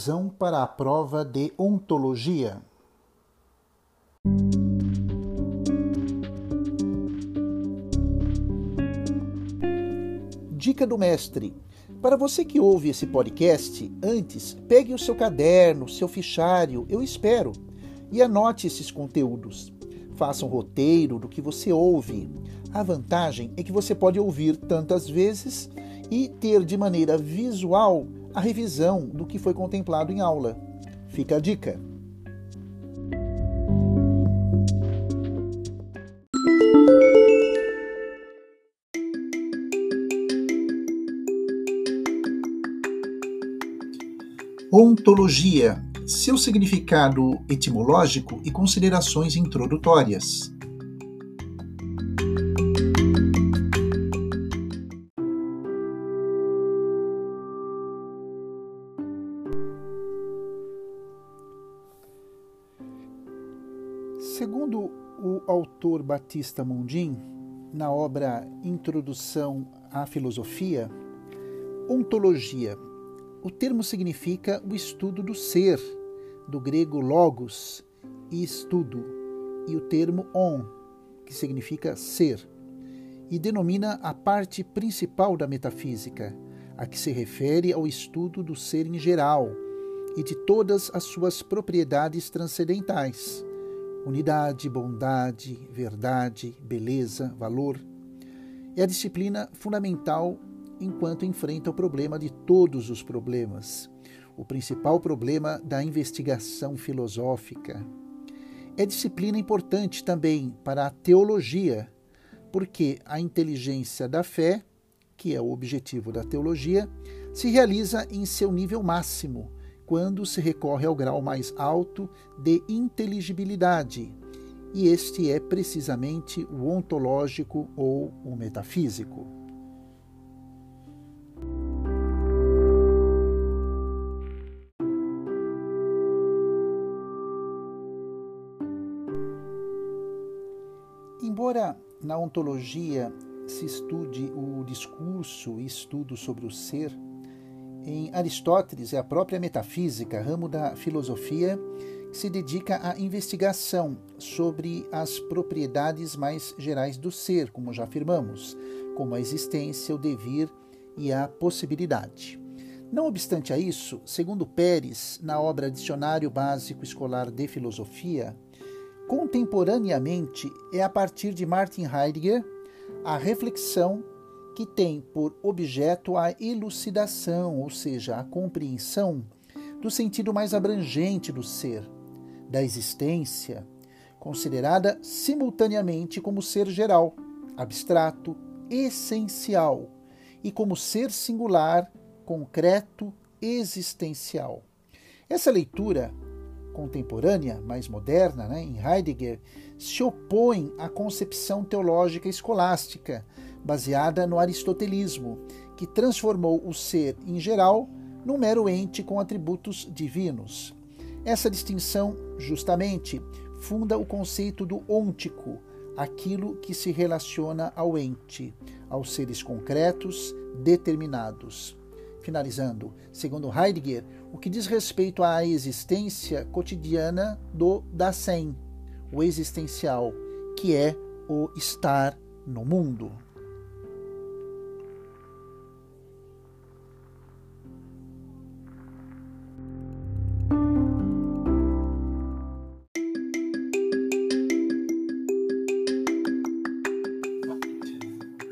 Revisão para a prova de ontologia. Dica do mestre. Para você que ouve esse podcast, antes pegue o seu caderno, seu fichário, eu espero, e anote esses conteúdos. Faça um roteiro do que você ouve. A vantagem é que você pode ouvir tantas vezes e ter de maneira visual a revisão do que foi contemplado em aula. Fica a dica. Ontologia, seu significado etimológico e considerações introdutórias. Batista Mundim, na obra Introdução à Filosofia, ontologia. O termo significa o estudo do ser, do grego logos e estudo, e o termo on, que significa ser, e denomina a parte principal da metafísica, a que se refere ao estudo do ser em geral e de todas as suas propriedades transcendentais unidade, bondade, verdade, beleza, valor. É a disciplina fundamental enquanto enfrenta o problema de todos os problemas, o principal problema da investigação filosófica. É disciplina importante também para a teologia, porque a inteligência da fé, que é o objetivo da teologia, se realiza em seu nível máximo quando se recorre ao grau mais alto de inteligibilidade, e este é precisamente o ontológico ou o metafísico. Embora na ontologia se estude o discurso e estudo sobre o ser, em Aristóteles é a própria metafísica, ramo da filosofia, que se dedica à investigação sobre as propriedades mais gerais do ser, como já afirmamos, como a existência, o devir e a possibilidade. Não obstante a isso, segundo Pérez, na obra Dicionário Básico Escolar de Filosofia, contemporaneamente é a partir de Martin Heidegger a reflexão que tem por objeto a elucidação, ou seja, a compreensão do sentido mais abrangente do ser, da existência, considerada simultaneamente como ser geral, abstrato, essencial, e como ser singular, concreto, existencial. Essa leitura contemporânea, mais moderna, né, em Heidegger, se opõe à concepção teológica escolástica, baseada no aristotelismo, que transformou o ser em geral num mero ente com atributos divinos. Essa distinção, justamente, funda o conceito do ôntico, aquilo que se relaciona ao ente, aos seres concretos, determinados. Finalizando, segundo Heidegger, o que diz respeito à existência cotidiana do Dasein, o existencial, que é o estar no mundo.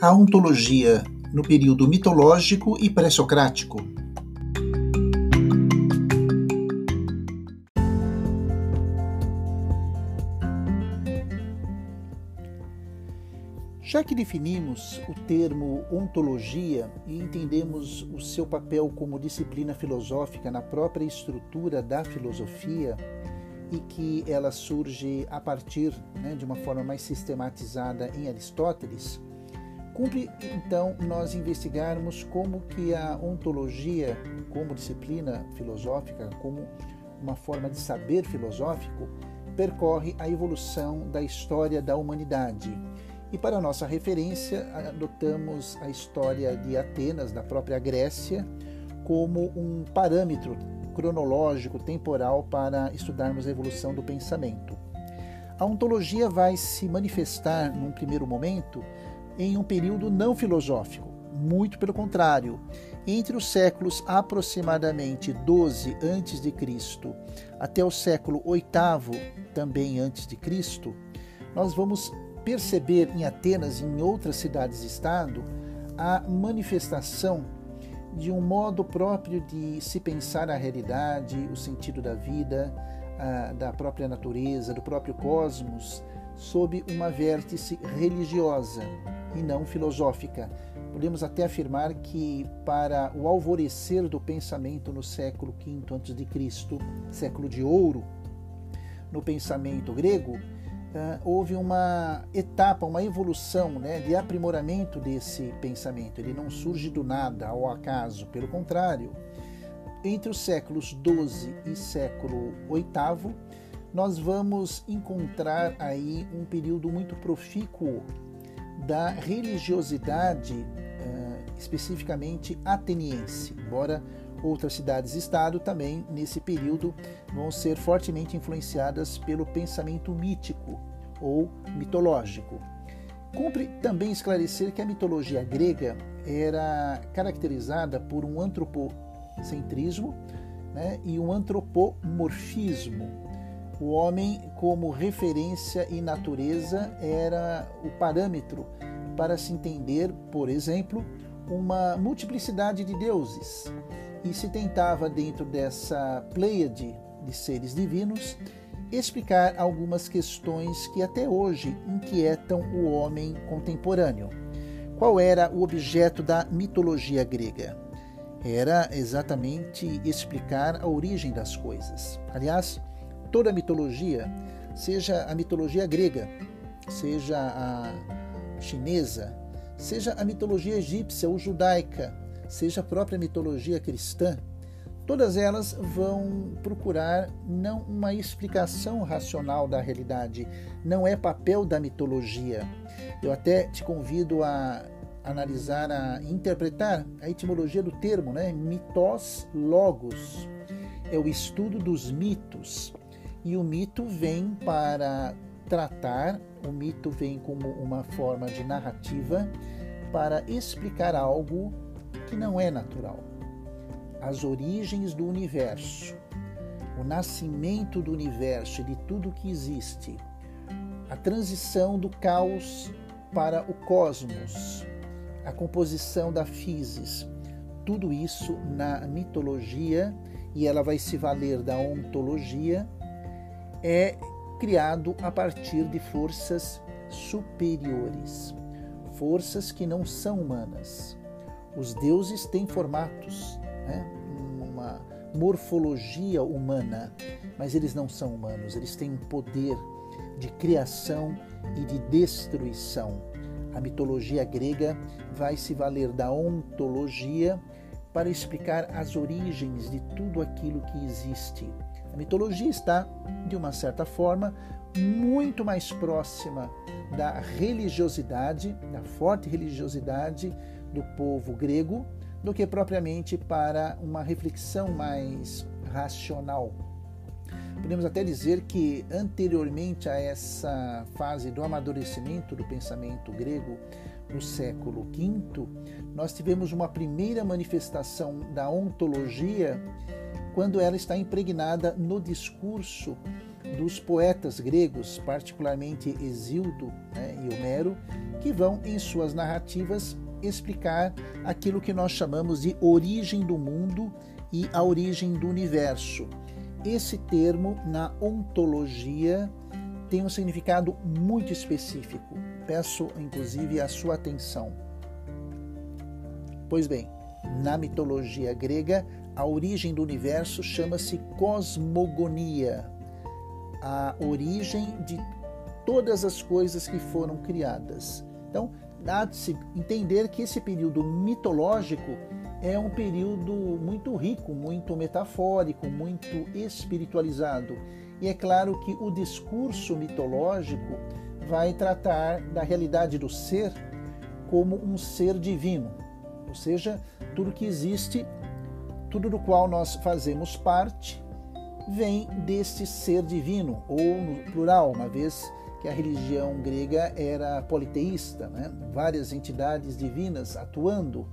A ontologia no período mitológico e pré-socrático. Já que definimos o termo ontologia e entendemos o seu papel como disciplina filosófica na própria estrutura da filosofia, e que ela surge a partir né, de uma forma mais sistematizada em Aristóteles, Cumpre então nós investigarmos como que a ontologia, como disciplina filosófica, como uma forma de saber filosófico, percorre a evolução da história da humanidade. E para nossa referência, adotamos a história de Atenas, da própria Grécia, como um parâmetro cronológico, temporal para estudarmos a evolução do pensamento. A ontologia vai se manifestar, num primeiro momento, em um período não filosófico, muito pelo contrário. Entre os séculos aproximadamente 12 a.C. até o século VIII, também antes de Cristo, nós vamos perceber em Atenas e em outras cidades-estado a manifestação de um modo próprio de se pensar a realidade, o sentido da vida, a, da própria natureza, do próprio cosmos, sob uma vértice religiosa e não filosófica. Podemos até afirmar que para o alvorecer do pensamento no século V a.C., século de ouro, no pensamento grego, Uh, houve uma etapa, uma evolução né, de aprimoramento desse pensamento. Ele não surge do nada, ao acaso, pelo contrário. Entre os séculos XII e século VIII, nós vamos encontrar aí um período muito profícuo da religiosidade, uh, especificamente ateniense, embora outras cidades-estado também, nesse período, vão ser fortemente influenciadas pelo pensamento mítico ou mitológico. Cumpre também esclarecer que a mitologia grega era caracterizada por um antropocentrismo né, e um antropomorfismo. O homem, como referência e natureza, era o parâmetro para se entender, por exemplo, uma multiplicidade de deuses e se tentava, dentro dessa pleiade de seres divinos, explicar algumas questões que até hoje inquietam o homem contemporâneo. Qual era o objeto da mitologia grega? Era exatamente explicar a origem das coisas. Aliás, toda mitologia, seja a mitologia grega, seja a chinesa, seja a mitologia egípcia ou judaica, seja a própria mitologia cristã, todas elas vão procurar não uma explicação racional da realidade, não é papel da mitologia. Eu até te convido a analisar, a interpretar a etimologia do termo, né? Mitos logos. É o estudo dos mitos. E o mito vem para tratar, o mito vem como uma forma de narrativa para explicar algo que não é natural. As origens do universo, o nascimento do universo e de tudo que existe, a transição do caos para o cosmos, a composição da physis, tudo isso na mitologia, e ela vai se valer da ontologia, é criado a partir de forças superiores, forças que não são humanas. Os deuses têm formatos, né? uma morfologia humana, mas eles não são humanos, eles têm um poder de criação e de destruição. A mitologia grega vai se valer da ontologia para explicar as origens de tudo aquilo que existe. Mitologia está, de uma certa forma, muito mais próxima da religiosidade, da forte religiosidade do povo grego do que propriamente para uma reflexão mais racional. Podemos até dizer que anteriormente a essa fase do amadurecimento do pensamento grego, no século V, nós tivemos uma primeira manifestação da ontologia quando ela está impregnada no discurso dos poetas gregos, particularmente Exildo né, e Homero, que vão em suas narrativas explicar aquilo que nós chamamos de origem do mundo e a origem do universo. Esse termo, na ontologia, tem um significado muito específico. Peço, inclusive, a sua atenção. Pois bem, na mitologia grega, a origem do universo chama-se cosmogonia, a origem de todas as coisas que foram criadas. Então, dá de se entender que esse período mitológico é um período muito rico, muito metafórico, muito espiritualizado. E é claro que o discurso mitológico vai tratar da realidade do ser como um ser divino, ou seja, tudo que existe tudo do qual nós fazemos parte vem deste ser divino, ou no plural, uma vez que a religião grega era politeísta, né? várias entidades divinas atuando,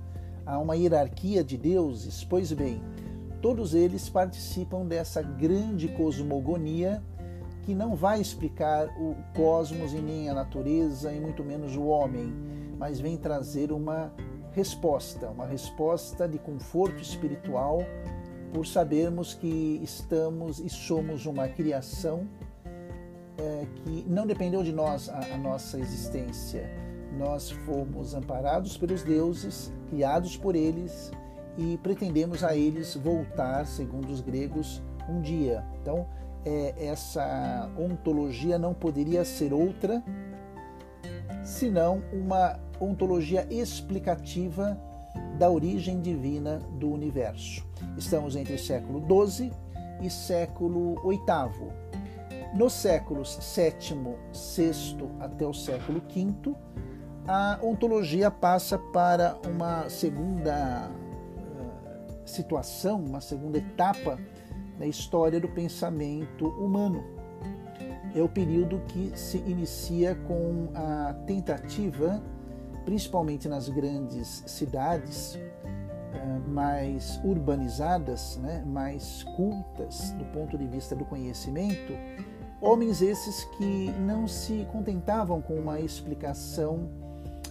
há uma hierarquia de deuses. Pois bem, todos eles participam dessa grande cosmogonia que não vai explicar o cosmos e nem a natureza e muito menos o homem, mas vem trazer uma resposta, uma resposta de conforto espiritual por sabermos que estamos e somos uma criação é, que não dependeu de nós a, a nossa existência. Nós fomos amparados pelos deuses, criados por eles e pretendemos a eles voltar, segundo os gregos, um dia. Então, é, essa ontologia não poderia ser outra senão uma ontologia explicativa da origem divina do universo. Estamos entre século XII e século VIII. Nos séculos VII, VI até o século V, a ontologia passa para uma segunda uh, situação, uma segunda etapa na história do pensamento humano. É o período que se inicia com a tentativa, principalmente nas grandes cidades, uh, mais urbanizadas, né, mais cultas do ponto de vista do conhecimento, Homens esses que não se contentavam com uma explicação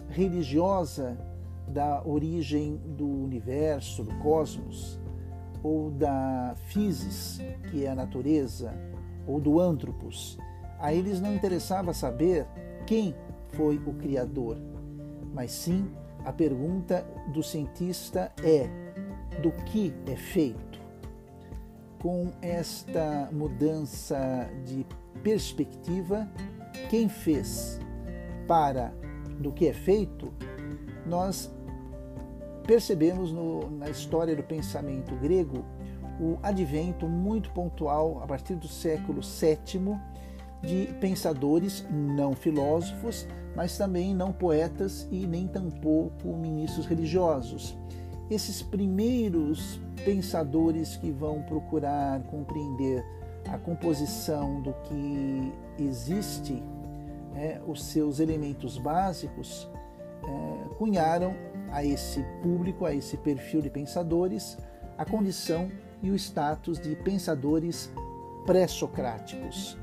religiosa da origem do universo, do cosmos, ou da physis, que é a natureza, ou do antropos. A eles não interessava saber quem foi o Criador, mas sim a pergunta do cientista é: do que é feito? com esta mudança de perspectiva, quem fez para do que é feito, nós percebemos no, na história do pensamento grego o advento muito pontual a partir do século VII de pensadores não filósofos, mas também não poetas e nem tampouco ministros religiosos esses primeiros pensadores que vão procurar compreender a composição do que existe, é, os seus elementos básicos, é, cunharam a esse público, a esse perfil de pensadores, a condição e o status de pensadores pré-socráticos.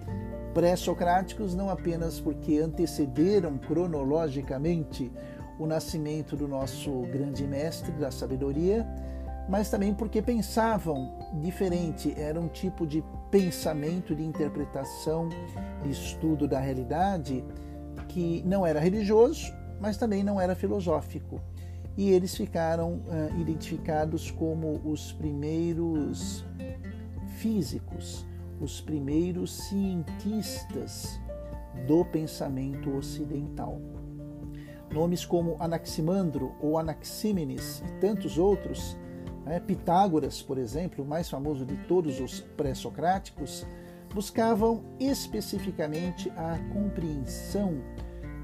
Pré-socráticos não apenas porque antecederam cronologicamente o nascimento do nosso grande mestre da sabedoria, mas também porque pensavam diferente, era um tipo de pensamento, de interpretação, de estudo da realidade que não era religioso, mas também não era filosófico. E eles ficaram uh, identificados como os primeiros físicos, os primeiros cientistas do pensamento ocidental. Nomes como Anaximandro ou Anaxímenes e tantos outros, né, Pitágoras, por exemplo, o mais famoso de todos os pré-socráticos, buscavam especificamente a compreensão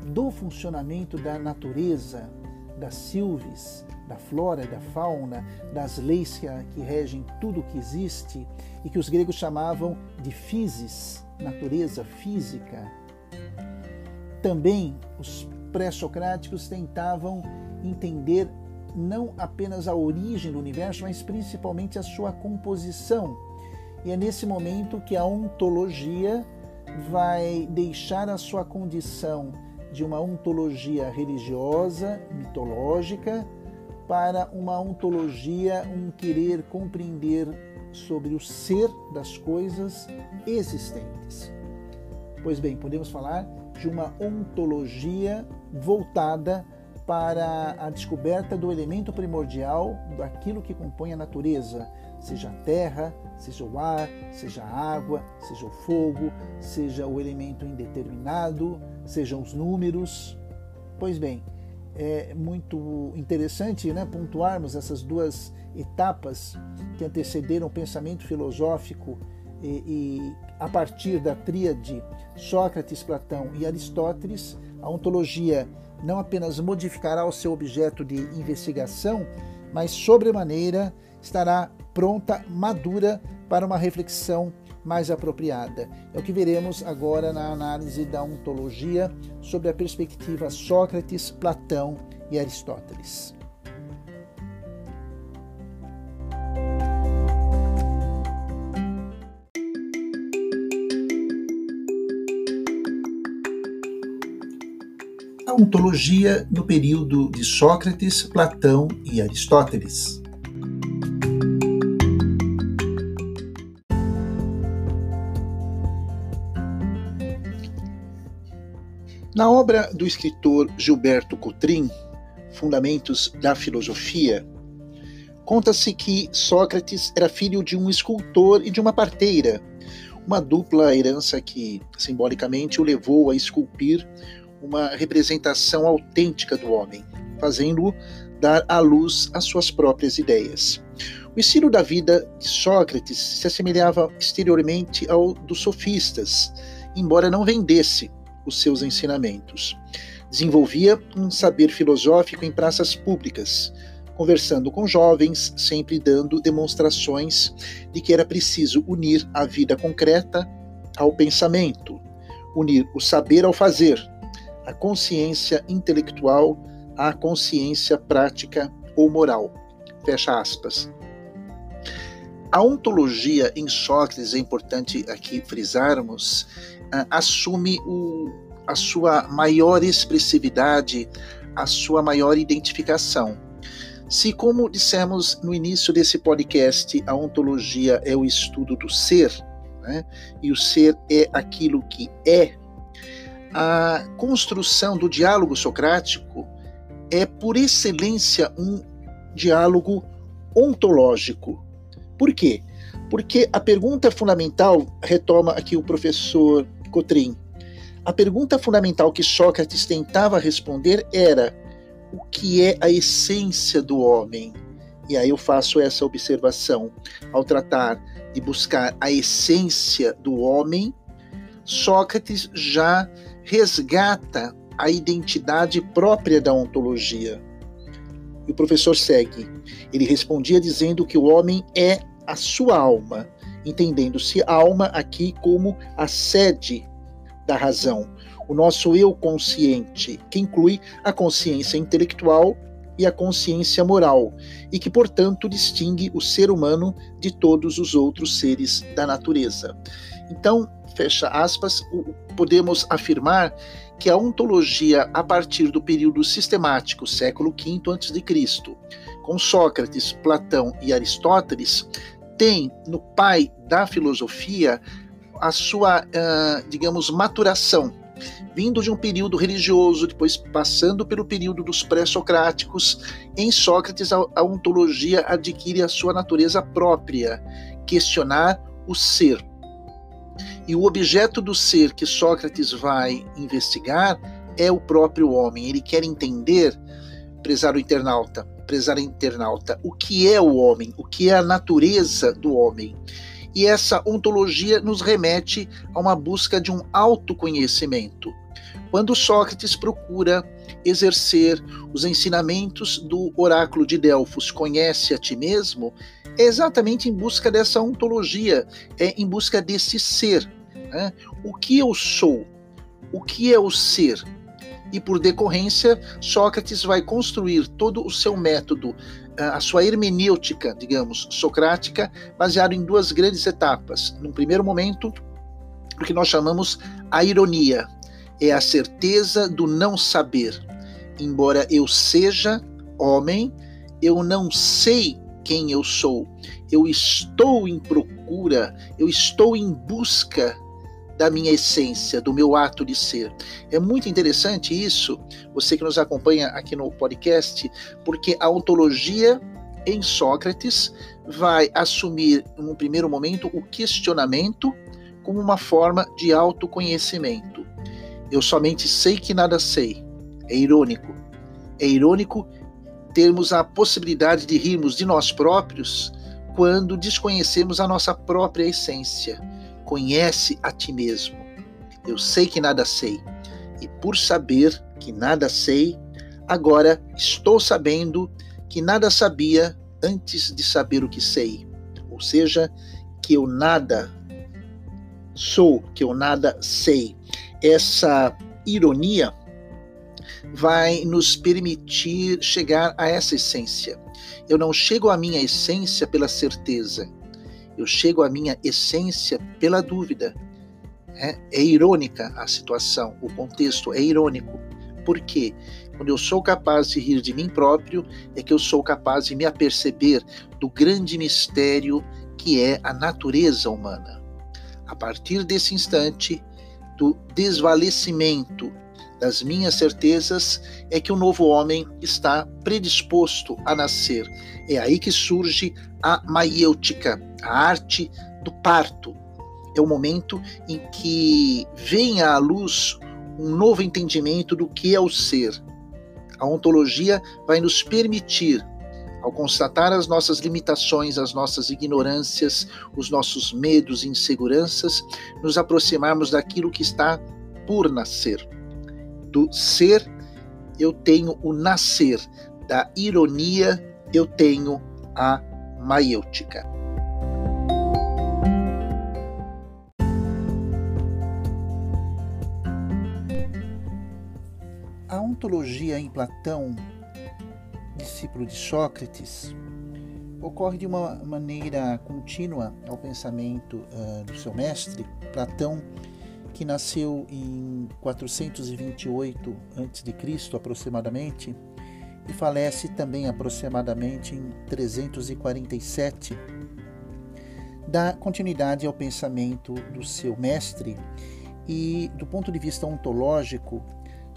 do funcionamento da natureza, das silves, da flora e da fauna, das leis que, regem tudo o que existe e que os gregos chamavam de physis, natureza física. Também os pré-socráticos tentavam entender não apenas a origem do universo, mas principalmente a sua composição. E é nesse momento que a ontologia vai deixar a sua condição de uma ontologia religiosa, mitológica, para uma ontologia, um querer compreender sobre o ser das coisas existentes. Pois bem, podemos falar de uma ontologia voltada para a descoberta do elemento primordial daquilo que compõe a natureza, seja a terra, seja o ar, seja a água, seja o fogo, seja o elemento indeterminado, sejam os números. Pois bem, é muito interessante né, pontuarmos essas duas etapas que antecederam o pensamento filosófico e, e a partir da tríade Sócrates, Platão e Aristóteles, a ontologia não apenas modificará o seu objeto de investigação, mas sobremaneira estará pronta, madura para uma reflexão mais apropriada. É o que veremos agora na análise da ontologia sobre a perspectiva Sócrates, Platão e Aristóteles. A ontologia no período de Sócrates, Platão e Aristóteles. Na obra do escritor Gilberto Cotrim, Fundamentos da Filosofia, conta-se que Sócrates era filho de um escultor e de uma parteira, uma dupla herança que, simbolicamente, o levou a esculpir uma representação autêntica do homem, fazendo-o dar à luz as suas próprias ideias. O estilo da vida de Sócrates se assemelhava exteriormente ao dos sofistas, embora não vendesse os seus ensinamentos. Desenvolvia um saber filosófico em praças públicas, conversando com jovens, sempre dando demonstrações de que era preciso unir a vida concreta ao pensamento, unir o saber ao fazer, a consciência intelectual à consciência prática ou moral. Fecha aspas. A ontologia em Sócrates, é importante aqui frisarmos, assume o, a sua maior expressividade, a sua maior identificação. Se, como dissemos no início desse podcast, a ontologia é o estudo do ser, né, e o ser é aquilo que é, a construção do diálogo socrático é, por excelência, um diálogo ontológico. Por quê? Porque a pergunta fundamental, retoma aqui o professor Cotrim, a pergunta fundamental que Sócrates tentava responder era: o que é a essência do homem? E aí eu faço essa observação. Ao tratar de buscar a essência do homem, Sócrates já resgata a identidade própria da ontologia. E o professor segue. Ele respondia dizendo que o homem é a sua alma, entendendo-se alma aqui como a sede da razão, o nosso eu consciente, que inclui a consciência intelectual e a consciência moral, e que, portanto, distingue o ser humano de todos os outros seres da natureza. Então, fecha aspas, podemos afirmar que a ontologia, a partir do período sistemático, século V a.C., com Sócrates, Platão e Aristóteles, tem no pai da filosofia a sua, uh, digamos, maturação, vindo de um período religioso, depois passando pelo período dos pré-socráticos, em Sócrates a, ontologia adquire a sua natureza própria, questionar o ser. E o objeto do ser que Sócrates vai investigar é o próprio homem. Ele quer entender, prezado internauta, prezado internauta, o que é o homem, o que é a natureza do homem. E essa ontologia nos remete a uma busca de um autoconhecimento. Quando Sócrates procura exercer os ensinamentos do oráculo de Delfos, conhece a ti mesmo, é exatamente em busca dessa ontologia, é em busca desse ser. Né? O que eu sou? O que é o ser? E por decorrência, Sócrates vai construir todo o seu método, a sua hermenêutica, digamos, socrática, baseado em duas grandes etapas. Num primeiro momento, o que nós chamamos a ironia, é a certeza do não saber. Embora eu seja homem, eu não sei quem eu sou. Eu estou em procura, eu estou em busca da minha essência, do meu ato de ser. É muito interessante isso, você que nos acompanha aqui no podcast, porque a ontologia em Sócrates vai assumir, num primeiro momento, o questionamento como uma forma de autoconhecimento. Eu somente sei que nada sei. É irônico. É irônico termos a possibilidade de rirmos de nós próprios quando desconhecemos a nossa própria essência conhece a ti mesmo. Eu sei que nada sei, e por saber que nada sei, agora estou sabendo que nada sabia antes de saber o que sei. ou seja, que eu nada sou, que eu nada sei. Essa ironia vai nos permitir chegar a essa essência. Eu não chego à minha essência pela certeza, eu chego à minha essência pela dúvida. É, é irônica a situação, o contexto é irônico. Por quê? Quando eu sou capaz de rir de mim próprio, é que eu sou capaz de me aperceber do grande mistério que é a natureza humana. A partir desse instante, do desvalecimento das minhas certezas, é que o novo homem está predisposto a nascer. É aí que surge a maiêutica, a arte do parto. É o momento em que vem à luz um novo entendimento do que é o ser. A ontologia vai nos permitir, ao constatar as nossas limitações, as nossas ignorâncias, os nossos medos e inseguranças, nos aproximarmos daquilo que está por nascer. Do ser, eu tenho o nascer, da ironia, eu tenho a maiêutica. Ontologia em Platão, discípulo de Sócrates, ocorre de uma maneira contínua ao pensamento uh, do seu mestre, Platão, que nasceu em 428 a.C. aproximadamente e falece também aproximadamente em 347. Dá continuidade ao pensamento do seu mestre e, do ponto de vista ontológico,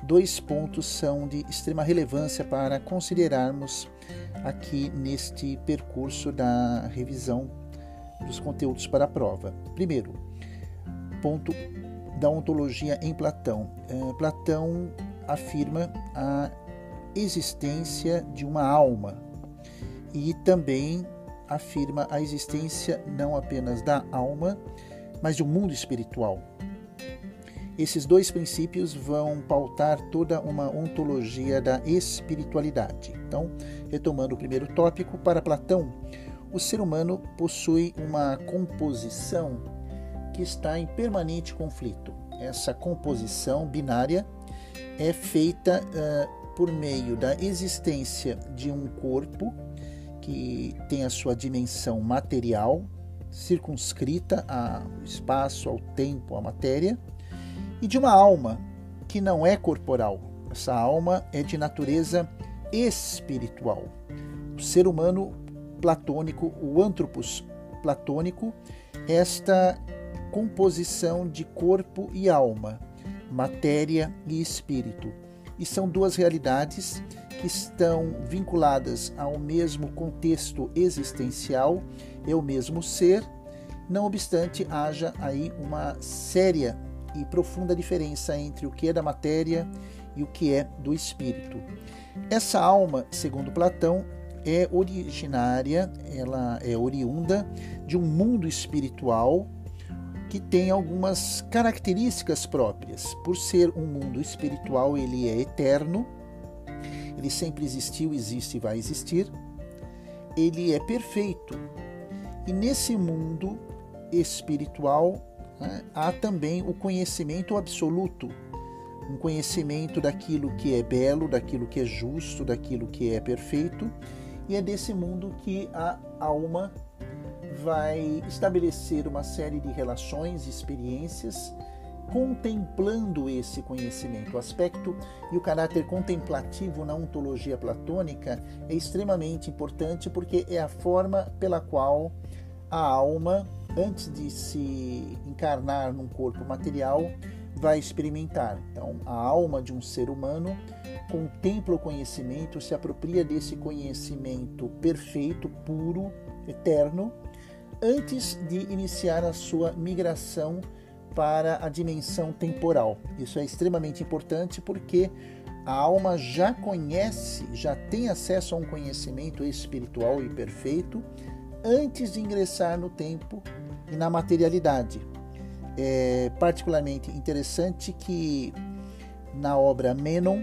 dois pontos são de extrema relevância para considerarmos aqui neste percurso da revisão dos conteúdos para a prova. Primeiro, ponto da ontologia em Platão. É, Platão afirma a existência de uma alma e também afirma a existência não apenas da alma, mas um mundo espiritual. Esses dois princípios vão pautar toda uma ontologia da espiritualidade. Então, retomando o primeiro tópico, para Platão, o ser humano possui uma composição que está em permanente conflito. Essa composição binária é feita uh, por meio da existência de um corpo que tem a sua dimensão material, circunscrita ao espaço, ao tempo, à matéria, e de uma alma que não é corporal. Essa alma é de natureza espiritual. O ser humano platônico, o antropos platônico, esta composição de corpo e alma, matéria e espírito. E são duas realidades que estão vinculadas ao mesmo contexto existencial, é o mesmo ser, não obstante haja aí uma séria e profunda diferença entre o que é da matéria e o que é do espírito. Essa alma, segundo Platão, é originária, ela é oriunda de um mundo espiritual que tem algumas características próprias. Por ser um mundo espiritual, ele é eterno, ele sempre existiu, existe e vai existir. Ele é perfeito. E nesse mundo espiritual, né, há também o conhecimento absoluto, um conhecimento daquilo que é belo, daquilo que é justo, daquilo que é perfeito, e é desse mundo que a alma vai estabelecer uma série de relações experiências contemplando esse conhecimento. O aspecto e o caráter contemplativo na ontologia platônica é extremamente importante porque é a forma pela qual a alma antes de se encarnar num corpo material, vai experimentar. Então, a alma de um ser humano contempla o conhecimento, se apropria desse conhecimento perfeito, puro, eterno, antes de iniciar a sua migração para a dimensão temporal. Isso é extremamente importante porque a alma já conhece, já tem acesso a um conhecimento espiritual e perfeito antes de ingressar no tempo e na materialidade. É particularmente interessante que na obra Menon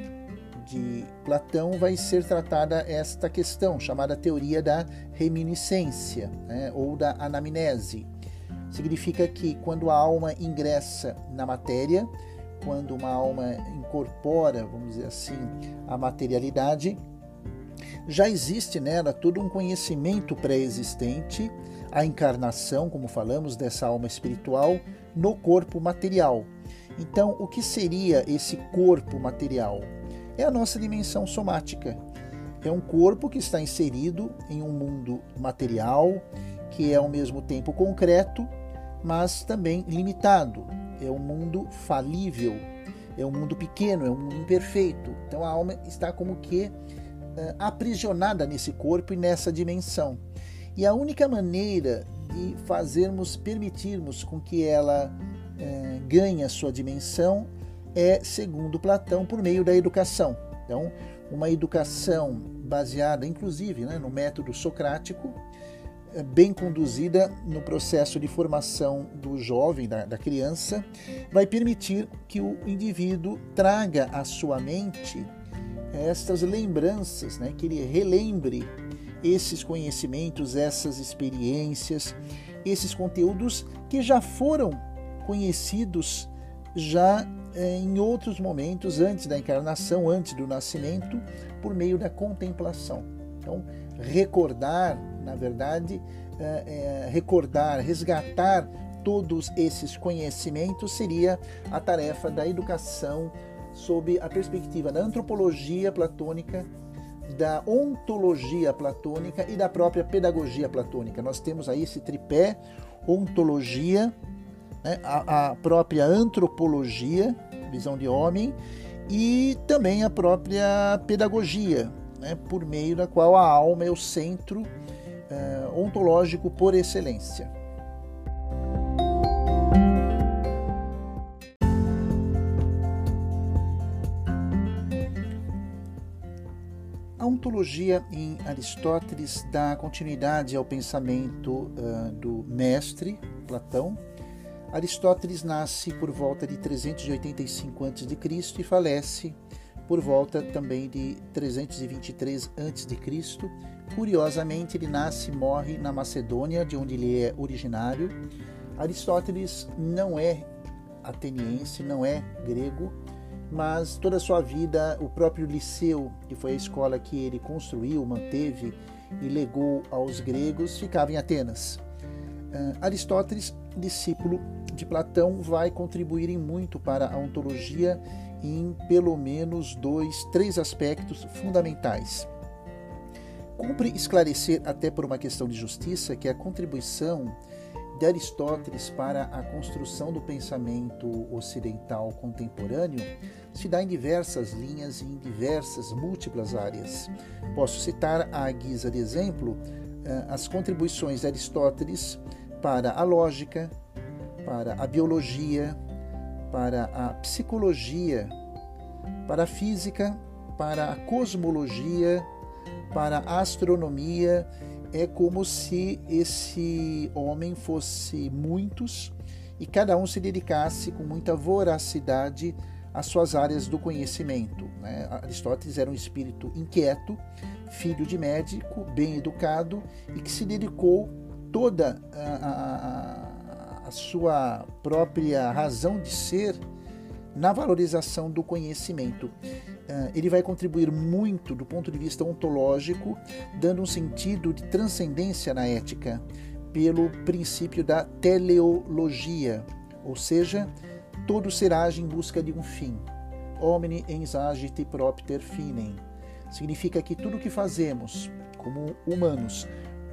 de Platão vai ser tratada esta questão, chamada teoria da reminiscência né, ou da anamnese. Significa que quando a alma ingressa na matéria, quando uma alma incorpora, vamos dizer assim, a materialidade, já existe nela todo um conhecimento pré-existente, a encarnação, como falamos, dessa alma espiritual no corpo material. Então, o que seria esse corpo material? É a nossa dimensão somática. É um corpo que está inserido em um mundo material, que é ao mesmo tempo concreto, mas também limitado. É um mundo falível, é um mundo pequeno, é um mundo imperfeito. Então a alma está como que uh, aprisionada nesse corpo e nessa dimensão. E a única maneira de fazermos, permitirmos com que ela é, ganha sua dimensão é, segundo Platão, por meio da educação. Então, uma educação baseada, inclusive, né, no método socrático, é, bem conduzida no processo de formação do jovem, da, da, criança, vai permitir que o indivíduo traga à sua mente estas lembranças, né, que ele relembre esses conhecimentos, essas experiências, esses conteúdos que já foram conhecidos já é, em outros momentos, antes da encarnação, antes do nascimento, por meio da contemplação. Então, recordar, na verdade, é, é, recordar, resgatar todos esses conhecimentos seria a tarefa da educação sob a perspectiva da antropologia platônica, da ontologia platônica e da própria pedagogia platônica. Nós temos aí esse tripé ontologia, né, a, a própria antropologia, visão de homem, e também a própria pedagogia, né, por meio da qual a alma é o centro é, ontológico por excelência. Ontologia em Aristóteles dá continuidade ao pensamento uh, do mestre Platão, Aristóteles nasce por volta de 385 a.C. e falece por volta também de 323 a.C. Curiosamente, ele nasce e morre na Macedônia, de onde ele é originário. Aristóteles não é ateniense, não é grego, mas toda a sua vida, o próprio Liceu, que foi a escola que ele construiu, manteve e legou aos gregos, ficava em Atenas. Uh, Aristóteles, discípulo de Platão, vai contribuir em muito para a ontologia em pelo menos dois, três aspectos fundamentais. Cumpre esclarecer, até por uma questão de justiça, que a contribuição de Aristóteles para a construção do pensamento ocidental contemporâneo se dá em diversas linhas e em diversas múltiplas áreas. Posso citar, à guisa de exemplo, eh, as contribuições de Aristóteles para a lógica, para a biologia, para a psicologia, para a física, para a cosmologia, para a astronomia. É como se esse homem fosse muitos e cada um se dedicasse com muita voracidade às suas áreas do conhecimento. Né? Aristóteles era um espírito inquieto, filho de médico, bem educado e que se dedicou toda a, a, a sua própria razão de ser na valorização do conhecimento. Ah, ele vai contribuir muito do ponto de vista ontológico, dando um sentido de transcendência na ética, pelo princípio da teleologia, ou seja, todo ser age em busca de um fim. Omni ens agite propter finem. Significa que tudo o que fazemos como humanos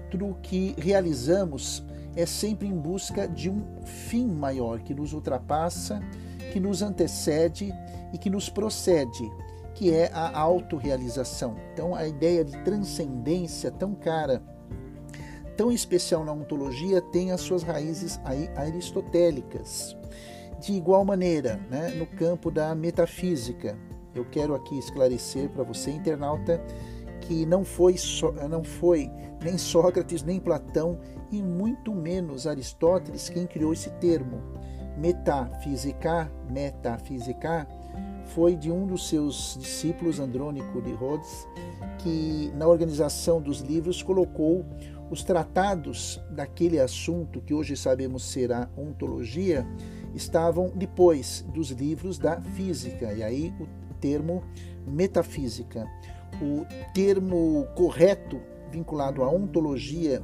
tudo o que realizamos é sempre em busca de um fim maior que nos ultrapassa, que nos antecede e que nos procede, que é a autorrealização. Então, a ideia de transcendência tão cara, tão especial na ontologia, tem as suas raízes aristotélicas. De igual maneira, né, no campo da metafísica, eu quero aqui esclarecer para você, internauta, que não foi, so, não foi nem Sócrates, nem Platão e muito menos Aristóteles quem criou esse termo. Metafísica, metafísica, foi de um dos seus discípulos, Andrônico de Rhodes, que na organização dos livros colocou os tratados daquele assunto que hoje sabemos ser a ontologia estavam depois dos livros da física, e aí o termo metafísica. O termo correto vinculado à ontologia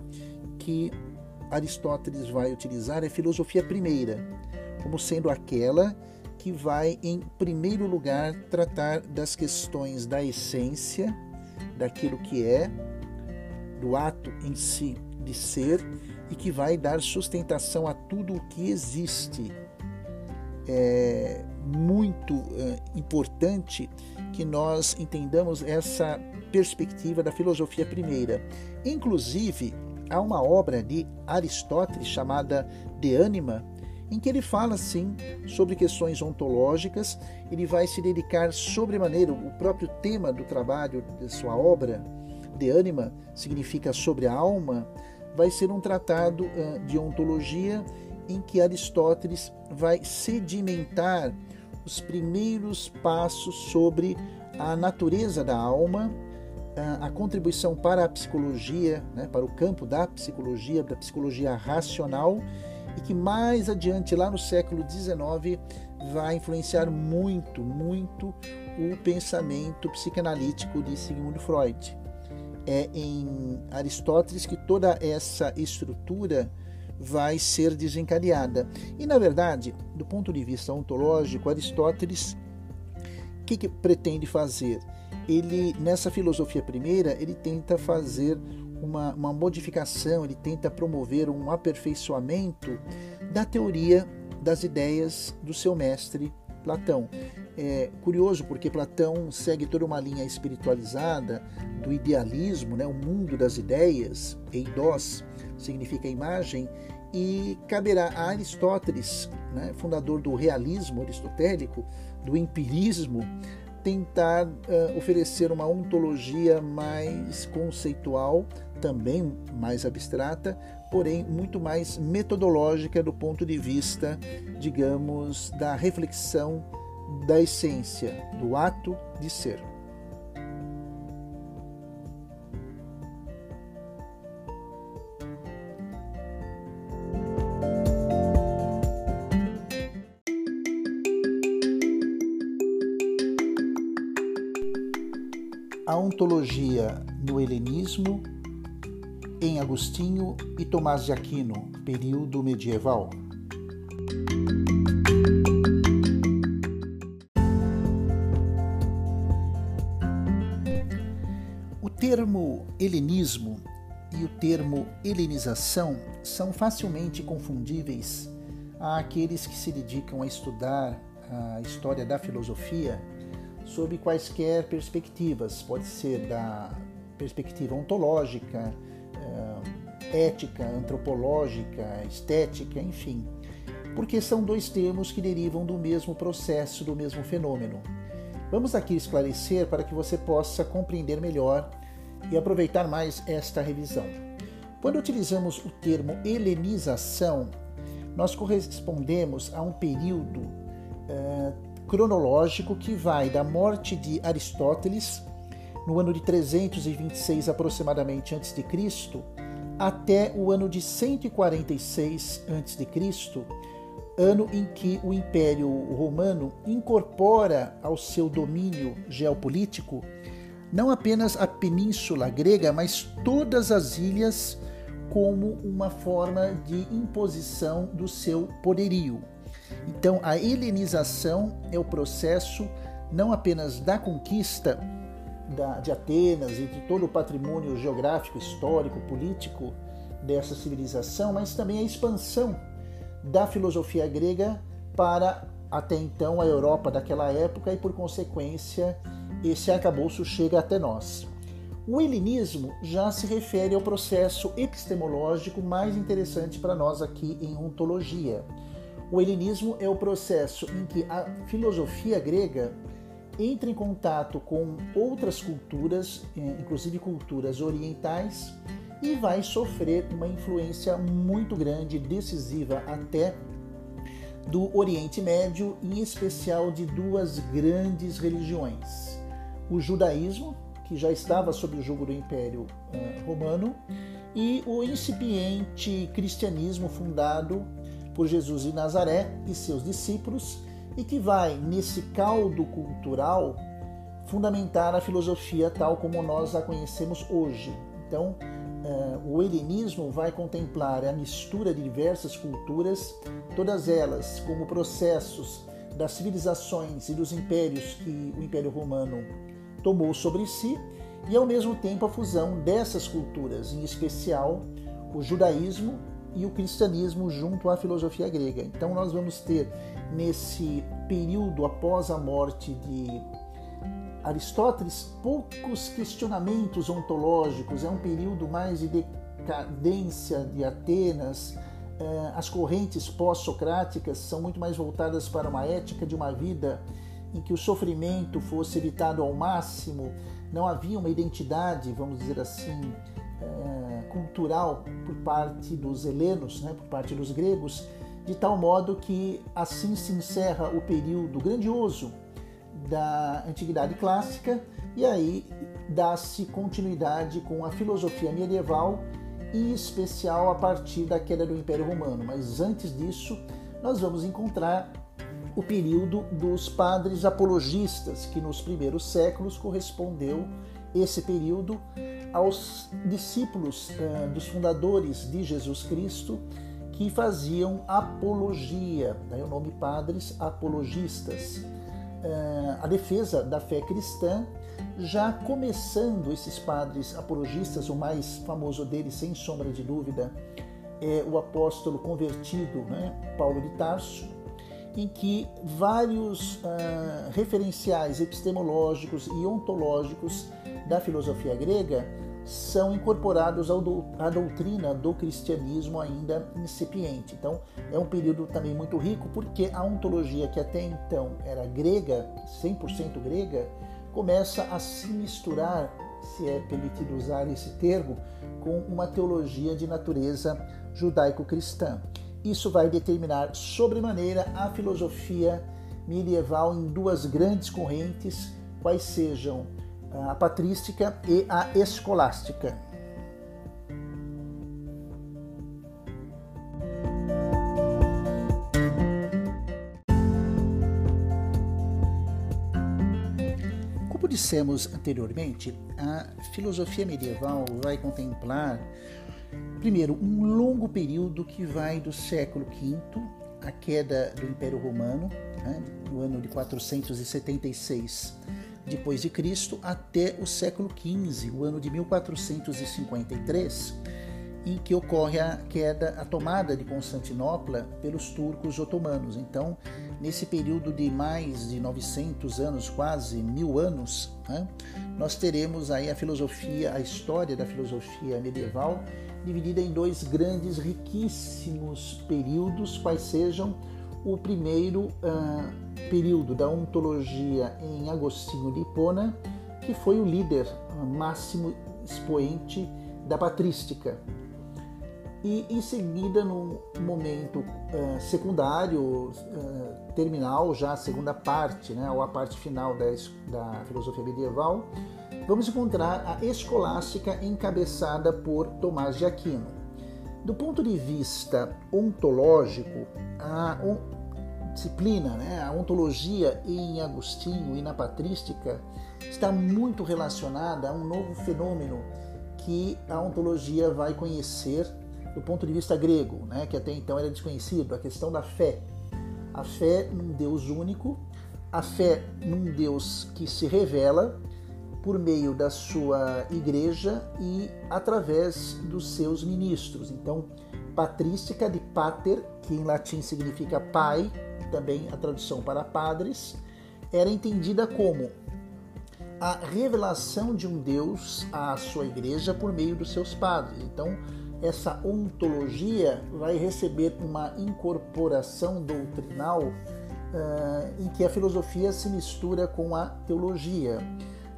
que Aristóteles vai utilizar é filosofia primeira, como sendo aquela que vai, em primeiro lugar, tratar das questões da essência, daquilo que é, do ato em si de ser e que vai dar sustentação a tudo o que existe. É muito é, importante que nós entendamos essa perspectiva da filosofia primeira. Inclusive, há uma obra de Aristóteles chamada De Anima, em que ele fala sim sobre questões ontológicas, ele vai se dedicar sobremaneira, o próprio tema do trabalho de sua obra, De Anima, significa sobre a alma, vai ser um tratado de ontologia em que Aristóteles vai sedimentar os primeiros passos sobre a natureza da alma a contribuição para a psicologia, né, para o campo da psicologia, da psicologia racional, e que mais adiante, lá no século XIX, vai influenciar muito, muito o pensamento psicanalítico de Sigmund Freud. É em Aristóteles que toda essa estrutura vai ser desencadeada. E, na verdade, do ponto de vista ontológico, Aristóteles, o que, que pretende fazer? ele nessa filosofia primeira ele tenta fazer uma, uma modificação, ele tenta promover um aperfeiçoamento da teoria das ideias do seu mestre Platão. É curioso porque Platão segue toda uma linha espiritualizada do idealismo, né, o mundo das ideias, eidos significa imagem, e caberá a Aristóteles, né, fundador do realismo aristotélico, do empirismo, tentar uh, oferecer uma ontologia mais conceitual, também mais abstrata, porém muito mais metodológica do ponto de vista, digamos, da reflexão da essência, do ato de ser. A ontologia no helenismo, em Agostinho e Tomás de Aquino, período medieval. O termo helenismo e o termo helenização são facilmente confundíveis àqueles que se dedicam a estudar a história da filosofia sob quaisquer perspectivas, pode ser da perspectiva ontológica, eh, ética, antropológica, estética, enfim, porque são dois termos que derivam do mesmo processo, do mesmo fenômeno. Vamos aqui esclarecer para que você possa compreender melhor e aproveitar mais esta revisão. Quando utilizamos o termo helenização, nós correspondemos a um período uh, cronológico que vai da morte de Aristóteles, no ano de 326 aproximadamente antes de Cristo, até o ano de 146 antes de Cristo, ano em que o Império Romano incorpora ao seu domínio geopolítico não apenas a península grega, mas todas as ilhas como uma forma de imposição do seu poderio. Então, a helenização é o processo não apenas da conquista da, de Atenas e de todo o patrimônio geográfico, histórico, político dessa civilização, mas também a expansão da filosofia grega para até então a Europa daquela época e, por consequência, esse arcabouço chega até nós. O helenismo já se refere ao processo epistemológico mais interessante para nós aqui em ontologia o helenismo é o processo em que a filosofia grega entra em contato com outras culturas, eh, inclusive culturas orientais, e vai sofrer uma influência muito grande, decisiva até, do Oriente Médio, em especial de duas grandes religiões: o judaísmo, que já estava sob o jugo do Império uh, Romano, e o incipiente cristianismo fundado por Jesus de Nazaré e seus discípulos, e que vai, nesse caldo cultural, fundamentar a filosofia tal como nós a conhecemos hoje. Então, uh, o helenismo vai contemplar a mistura de diversas culturas, todas elas como processos das civilizações e dos impérios que o Império Romano tomou sobre si, e ao mesmo tempo a fusão dessas culturas, em especial o judaísmo e o cristianismo junto à filosofia grega. Então nós vamos ter nesse período após a morte de Aristóteles poucos questionamentos ontológicos, é um período mais de decadência de Atenas. Eh, as correntes pós-socráticas são muito mais voltadas para uma ética de uma vida em que o sofrimento fosse evitado ao máximo, não havia uma identidade, vamos dizer assim, é, cultural por parte dos helenos, né, por parte dos gregos, de tal modo que assim se encerra o período grandioso da antiguidade clássica e aí dá-se continuidade com a filosofia medieval, em especial a partir da queda do Império Romano. Mas antes disso, nós vamos encontrar o período dos padres apologistas, que nos primeiros séculos correspondeu esse período aos discípulos uh, dos fundadores de Jesus Cristo que faziam apologia, daí o nome padres apologistas, uh, a defesa da fé cristã, já começando esses padres apologistas, o mais famoso deles, sem sombra de dúvida, é o apóstolo convertido, né, Paulo de Tarso, em que vários uh, referenciais epistemológicos e ontológicos da filosofia grega são incorporados à doutrina do cristianismo ainda incipiente. Então, é um período também muito rico, porque a ontologia que até então era grega, 100% grega, começa a se misturar, se é permitido usar esse termo, com uma teologia de natureza judaico-cristã. Isso vai determinar sobremaneira a filosofia medieval em duas grandes correntes, quais sejam a patrística e a escolástica. Como dissemos anteriormente, a filosofia medieval vai contemplar Primeiro, um longo período que vai do século V, a queda do Império Romano, né, no ano de 476 depois de Cristo, até o século XV, o ano de 1453, em que ocorre a queda, a tomada de Constantinopla pelos turcos otomanos. Então, nesse período de mais de 900 anos, quase mil anos, né, nós teremos aí a filosofia, a história da filosofia medieval dividida em dois grandes, riquíssimos períodos, quais sejam o primeiro uh, período da ontologia em Agostinho de Hipona, que foi o líder uh, máximo expoente da patrística. E em seguida, no momento uh, secundário, terminal, já a segunda parte, né, ou a parte final da, da filosofia medieval, vamos encontrar a escolástica encabeçada por Tomás de Aquino. Do ponto de vista ontológico, a disciplina, né, a ontologia em Agostinho e na patrística está muito relacionada a um novo fenômeno que a ontologia vai conhecer do ponto de vista grego, né, que até então era desconhecido, a questão da fé. A fé num Deus único, a fé num Deus que se revela por meio da sua igreja e através dos seus ministros. Então, patrística de pater, que em latim significa pai, também a tradução para padres, era entendida como a revelação de um Deus à sua igreja por meio dos seus padres. Então, essa ontologia vai receber uma incorporação doutrinal uh, em que a filosofia se mistura com a teologia.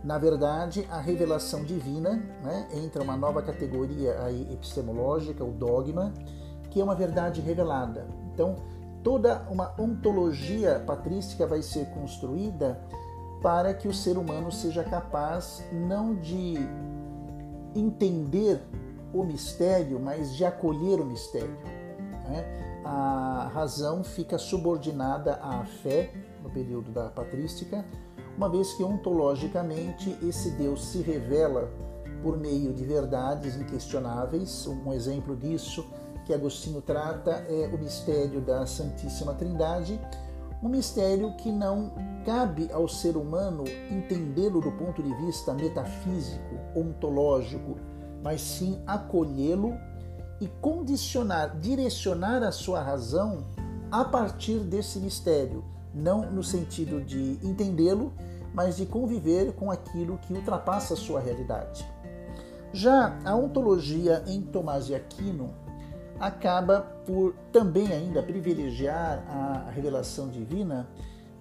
Na verdade, a revelação divina né, entra uma nova categoria aí epistemológica, o dogma, que é uma verdade revelada. Então, toda uma ontologia patrística vai ser construída para que o ser humano seja capaz não de entender o mistério, mas de acolher o mistério. Né? A razão fica subordinada à fé no período da patrística, uma vez que ontologicamente esse Deus se revela por meio de verdades inquestionáveis. Um exemplo disso que Agostinho trata é o mistério da Santíssima Trindade, um mistério que não cabe ao ser humano entendê-lo do ponto de vista metafísico, ontológico, mas sim acolhê-lo e condicionar, direcionar a sua razão a partir desse mistério, não no sentido de entendê-lo, mas de conviver com aquilo que ultrapassa a sua realidade. Já a ontologia em Tomás de Aquino acaba por também ainda privilegiar a revelação divina,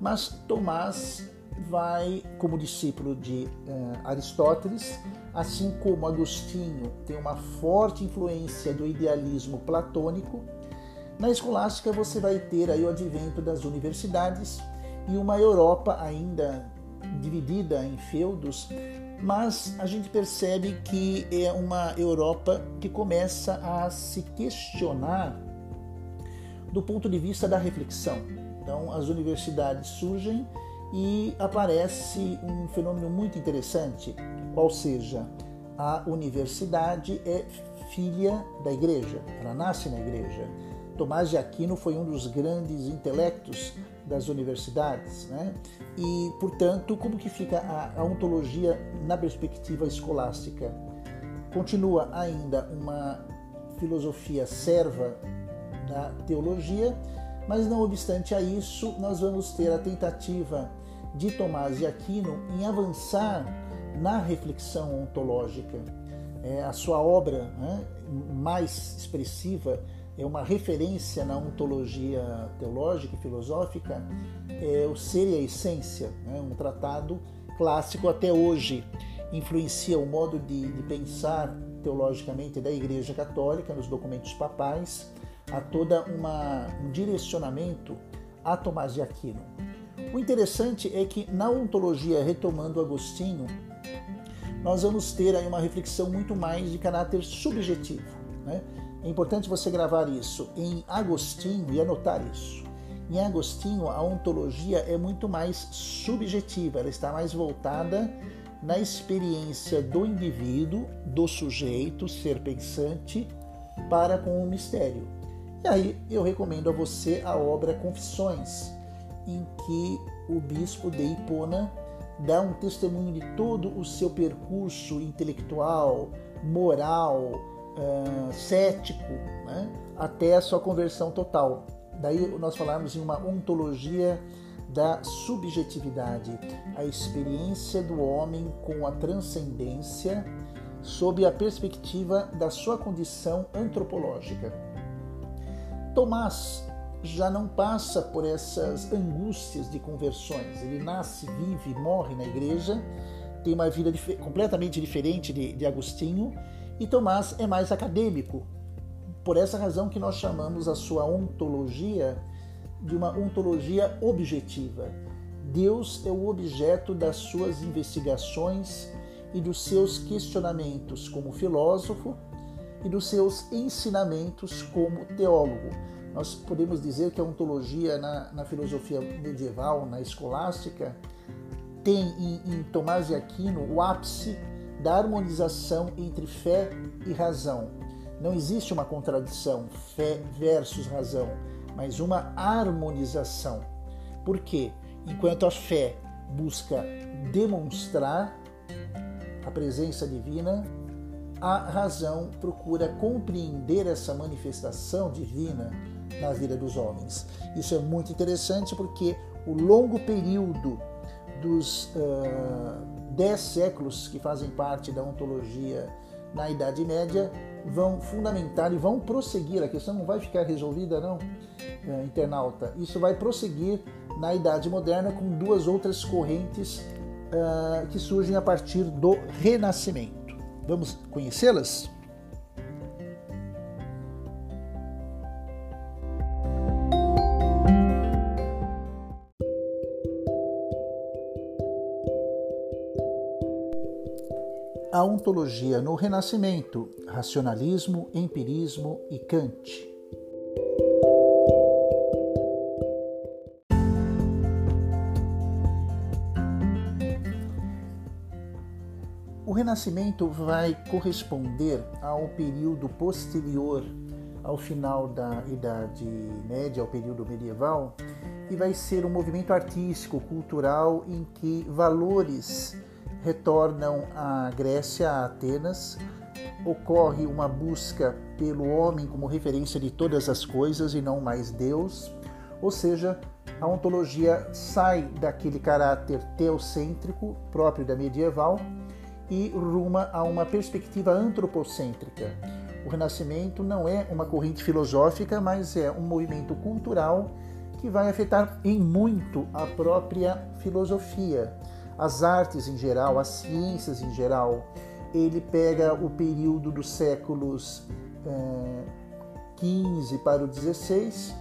mas Tomás vai, como discípulo de uh, Aristóteles, assim como Agostinho tem uma forte influência do idealismo platônico, na escolástica você vai ter aí o advento das universidades e uma Europa ainda dividida em feudos, mas a gente percebe que é uma Europa que começa a se questionar do ponto de vista da reflexão. Então, as universidades surgem e aparece um fenômeno muito interessante, qual seja, a universidade é filha da igreja, ela nasce na igreja. Tomás de Aquino foi um dos grandes intelectos das universidades, né? E, portanto, como que fica a, a ontologia na perspectiva escolástica? Continua ainda uma filosofia serva da teologia, mas não obstante a isso, nós vamos ter a tentativa de Tomás de Aquino em avançar na reflexão ontológica. É, a sua obra né, mais expressiva é uma referência na ontologia teológica e filosófica, é o Ser e a Essência, né, um tratado clássico até hoje, influencia o modo de, de pensar teologicamente da Igreja Católica nos documentos papais, a toda uma, um direcionamento a Tomás de Aquino. O interessante é que na ontologia, retomando Agostinho, nós vamos ter aí uma reflexão muito mais de caráter subjetivo. Né? É importante você gravar isso em Agostinho e anotar isso. Em Agostinho, a ontologia é muito mais subjetiva, ela está mais voltada na experiência do indivíduo, do sujeito, ser pensante, para com o mistério. E aí eu recomendo a você a obra Confissões, em que o bispo de Hipona dá um testemunho de todo o seu percurso intelectual, moral, uh, cético, né? até a sua conversão total. Daí nós falamos em uma ontologia da subjetividade, a experiência do homem com a transcendência sob a perspectiva da sua condição antropológica. Tomás já não passa por essas angústias de conversões. Ele nasce, vive, morre na igreja, tem uma vida dif completamente diferente de, de Agostinho, e Tomás é mais acadêmico. Por essa razão que nós chamamos a sua ontologia de uma ontologia objetiva. Deus é o objeto das suas investigações e dos seus questionamentos como filósofo e dos seus ensinamentos como teólogo nós podemos dizer que a ontologia na, na filosofia medieval, na escolástica, tem em, em Tomás de Aquino o ápice da harmonização entre fé e razão. Não existe uma contradição, fé versus razão, mas uma harmonização. Por quê? Enquanto a fé busca demonstrar a presença divina, a razão procura compreender essa manifestação divina na vida dos homens. Isso é muito interessante porque o longo período dos uh, dez séculos que fazem parte da ontologia na Idade Média vão fundamentar e vão prosseguir. A questão não vai ficar resolvida, não, uh, internauta. Isso vai prosseguir na Idade Moderna com duas outras correntes uh, que surgem a partir do Renascimento. Vamos conhecê-las? Ontologia no Renascimento, racionalismo, empirismo e Kant. O Renascimento vai corresponder ao período posterior ao final da Idade Média, ao período medieval, e vai ser um movimento artístico, cultural, em que valores retornam à Grécia, a Atenas, ocorre uma busca pelo homem como referência de todas as coisas e não mais Deus, ou seja, a ontologia sai daquele caráter teocêntrico próprio da medieval e ruma a uma perspectiva antropocêntrica. O Renascimento não é uma corrente filosófica, mas é um movimento cultural que vai afetar em muito a própria filosofia, as artes em geral, as ciências em geral. Ele pega o período dos séculos XV eh, para o XVI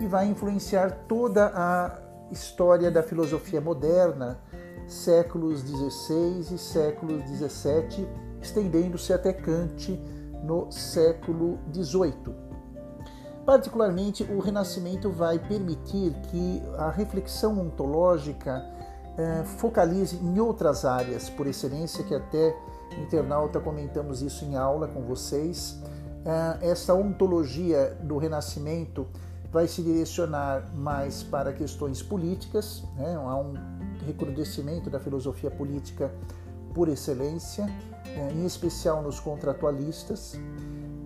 e vai influenciar toda a história da filosofia moderna, séculos XVI e século XVII, estendendo-se até Kant no século XVIII. Particularmente, o Renascimento vai permitir que a reflexão ontológica eh, focalize em outras áreas, por excelência, que até internauta comentamos isso em aula com vocês. Eh, essa ontologia do Renascimento vai se direcionar mais para questões políticas, né? há um recrudescimento da filosofia política por excelência, eh, em especial nos contratualistas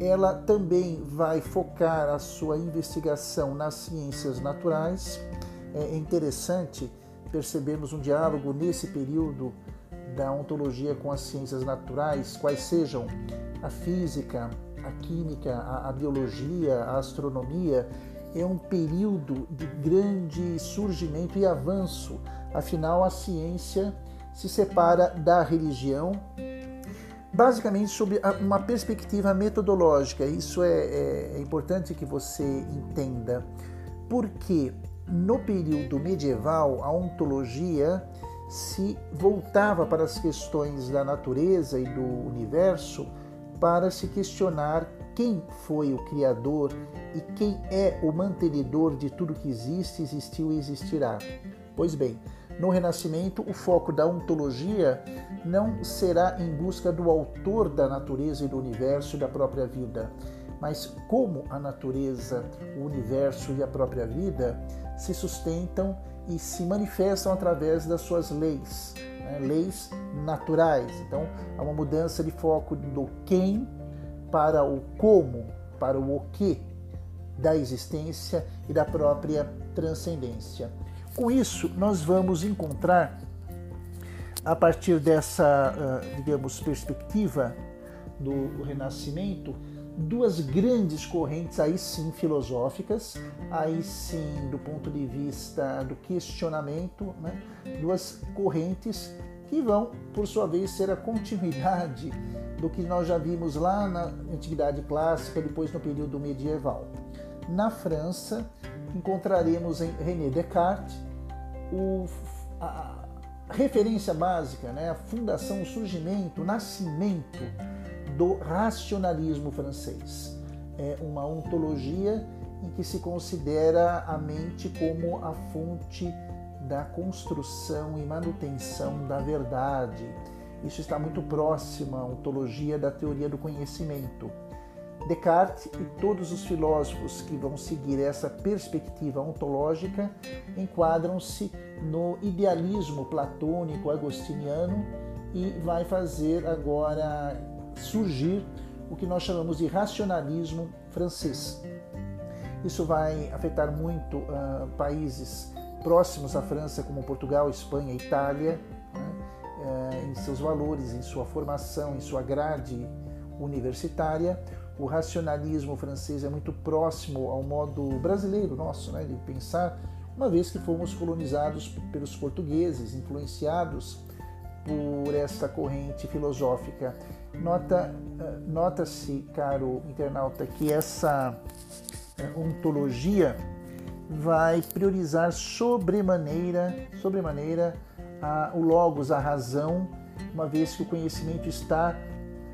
ela também vai focar a sua investigação nas ciências naturais. É interessante percebermos um diálogo nesse período da ontologia com as ciências naturais, quais sejam a física, a química, a, a biologia, a astronomia. É um período de grande surgimento e avanço, afinal, a ciência se separa da religião basicamente sobre uma perspectiva metodológica. Isso é, é, é importante que você entenda, porque no período medieval a ontologia se voltava para as questões da natureza e do universo para se questionar quem foi o Criador e quem é o mantenedor de tudo que existe, existiu e existirá. Pois bem, no Renascimento, o foco da ontologia não será em busca do autor da natureza e do universo e da própria vida, mas como a natureza, o universo e a própria vida se sustentam e se manifestam através das suas leis, né? leis naturais. Então, há uma mudança de foco do quem para o como, para o o que da existência e da própria transcendência. Com isso, nós vamos encontrar, a partir dessa, ah, digamos, perspectiva do Renascimento, duas grandes correntes, aí sim filosóficas, aí sim do ponto de vista do questionamento, né? duas correntes que vão, por sua vez, ser a continuidade do que nós já vimos lá na Antiguidade Clássica, depois no período medieval. Na França, encontraremos em René Descartes o, a referência básica, né, a fundação, o surgimento, o nascimento do racionalismo francês. É uma ontologia em que se considera a mente como a fonte da construção e manutenção da verdade. Isso está muito próximo à ontologia da teoria do conhecimento. Descartes e todos os filósofos que vão seguir essa perspectiva ontológica enquadram-se no idealismo platônico agostiniano e vai fazer agora surgir o que nós chamamos de racionalismo francês. Isso vai afetar muito uh, países próximos à França, como Portugal, Espanha, Itália, né, uh, em seus valores, em sua formação, em sua grade universitária o racionalismo francês é muito próximo ao modo brasileiro nosso, né, de pensar, uma vez que fomos colonizados pelos portugueses, influenciados por esta corrente filosófica. Nota, eh, nota-se, caro internauta, que essa eh, ontologia vai priorizar sobremaneira, sobremaneira a, o logos, a razão uma vez que o conhecimento está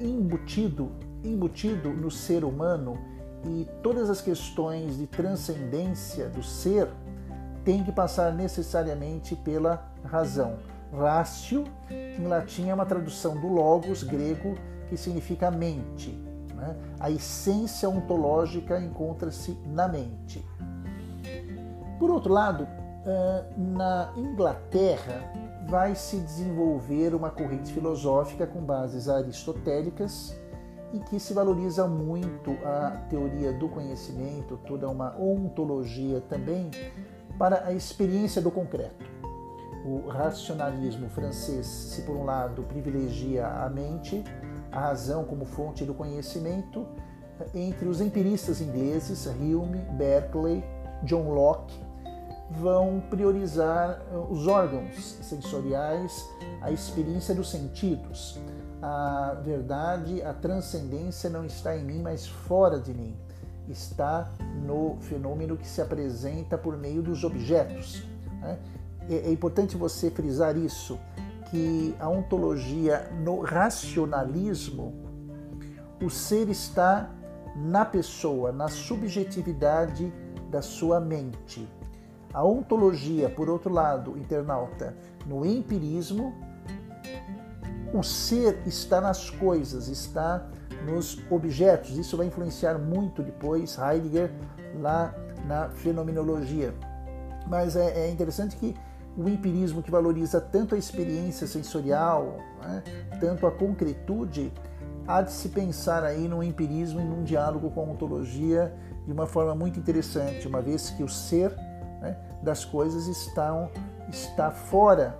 embutido, embutido no ser humano e todas as questões de transcendência do ser têm que passar necessariamente pela razão. Ratio, em latim, é uma tradução do logos grego que significa mente. Né? A essência ontológica encontra-se na mente. Por outro lado, na Inglaterra vai se desenvolver uma corrente filosófica com bases aristotélicas em que se valoriza muito a teoria do conhecimento, toda uma ontologia também para a experiência do concreto. O racionalismo francês, se por um lado privilegia a mente, a razão como fonte do conhecimento, entre os empiristas ingleses, Hume, Berkeley, John Locke, vão priorizar os órgãos sensoriais, a experiência dos sentidos, a verdade, a transcendência não está em mim, mas fora de mim. Está no fenômeno que se apresenta por meio dos objetos. Né? É, é importante você frisar isso, que a ontologia no racionalismo, o ser está na pessoa, na subjetividade da sua mente. A ontologia, por outro lado, internauta, no empirismo, o ser está nas coisas, está nos objetos. Isso vai influenciar muito depois Heidegger lá na fenomenologia. Mas é, é interessante que o empirismo que valoriza tanto a experiência sensorial, né, tanto a concretude, há de se pensar aí no empirismo e num diálogo com a ontologia de uma forma muito interessante, uma vez que o ser né, das coisas estão, está fora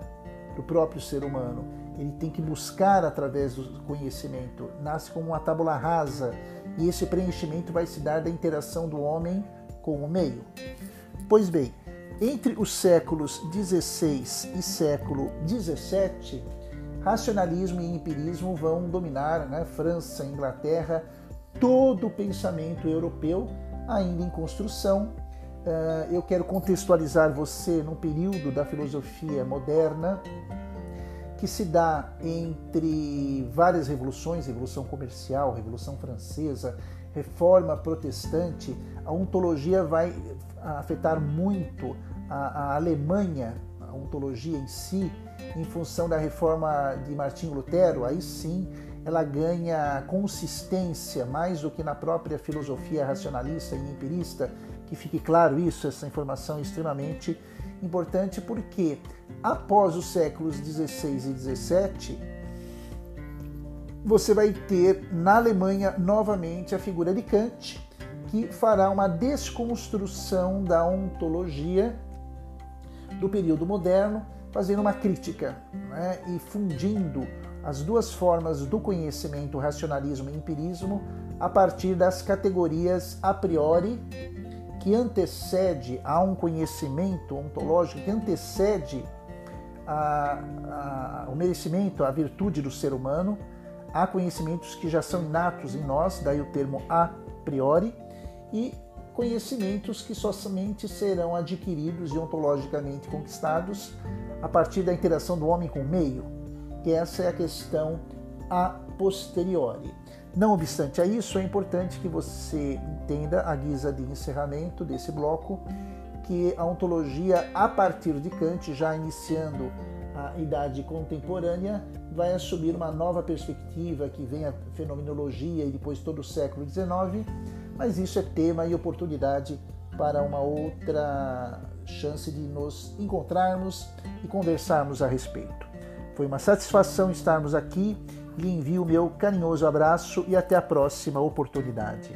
do próprio ser humano ele tem que buscar através do conhecimento. Nasce como uma tábula rasa e esse preenchimento vai se dar da interação do homem com o meio. Pois bem, entre os séculos 16 e século 17, racionalismo e empirismo vão dominar né, França, Inglaterra, todo o pensamento europeu ainda em construção. Uh, eu quero contextualizar você num período da filosofia moderna que se dá entre várias revoluções, revolução comercial, revolução francesa, reforma protestante, a ontologia vai afetar muito a, a Alemanha, a ontologia em si, em função da reforma de Martinho Lutero, aí sim ela ganha consistência mais do que na própria filosofia racionalista e empirista, que fique claro isso, essa informação é extremamente importante porque após os séculos 16 e 17 você vai ter na Alemanha novamente a figura de Kant, que fará uma desconstrução da ontologia do período moderno, fazendo uma crítica né, e fundindo as duas formas do conhecimento, racionalismo e empirismo, a partir das categorias a priori que antecede a um conhecimento ontológico, que antecede a, a, o merecimento, a virtude do ser humano. Há conhecimentos que já são inatos em nós, daí o termo a priori, e conhecimentos que somente serão adquiridos e ontologicamente conquistados a partir da interação do homem com o meio, essa é a questão a posteriori. Não obstante a isso, é importante que você entenda, a guisa de encerramento desse bloco, que a ontologia, a partir de Kant, já iniciando a idade contemporânea, vai assumir uma nova perspectiva que vem a fenomenologia e depois todo o século XIX, mas isso é tema e oportunidade para uma outra chance de nos encontrarmos e conversarmos a respeito. Foi uma satisfação estarmos aqui lhe envio o meu carinhoso abraço e até a próxima oportunidade.